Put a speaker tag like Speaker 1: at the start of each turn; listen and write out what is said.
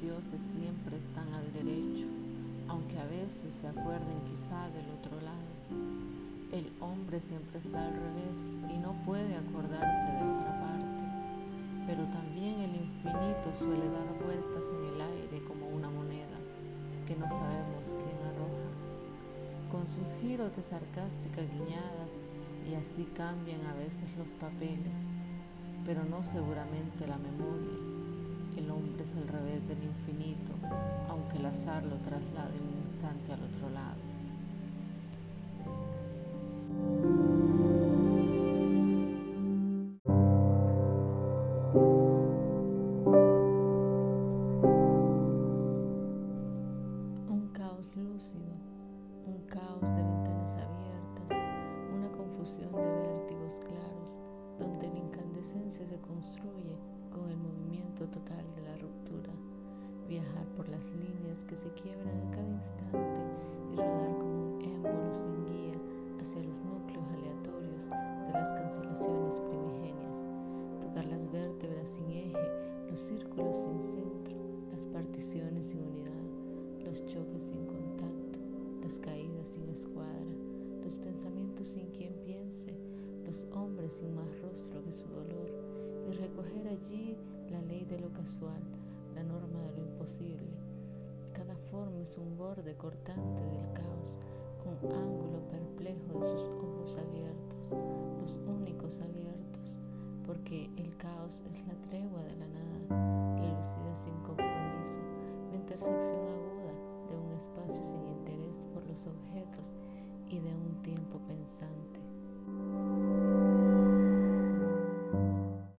Speaker 1: dioses siempre están al derecho, aunque a veces se acuerden quizá del otro lado. El hombre siempre está al revés y no puede acordarse de otra parte, pero también el infinito suele dar vueltas en el aire como una moneda que no sabemos quién arroja, con sus giros de sarcásticas guiñadas y así cambian a veces los papeles, pero no seguramente la memoria. El hombre es el revés del infinito, aunque el azar lo traslade un instante al otro lado. Un caos lúcido, un caos de ventanas abiertas, una confusión de vértigos claros, donde la incandescencia se construye con el movimiento total viajar por las líneas que se quiebran a cada instante y rodar como un émbolo sin guía hacia los núcleos aleatorios de las cancelaciones primigenias, tocar las vértebras sin eje, los círculos sin centro, las particiones sin unidad los choques sin contacto, las caídas sin escuadra, los pensamientos sin quien piense, los hombres sin más rostro que su dolor, y recoger allí la ley de lo casual, la norma de lo imposible. Cada forma es un borde cortante del caos, un ángulo perplejo de sus ojos abiertos, los únicos abiertos, porque el caos es la tregua de la nada, la lucidez sin compromiso, la intersección aguda de un espacio sin interés por los objetos y de un tiempo pensante.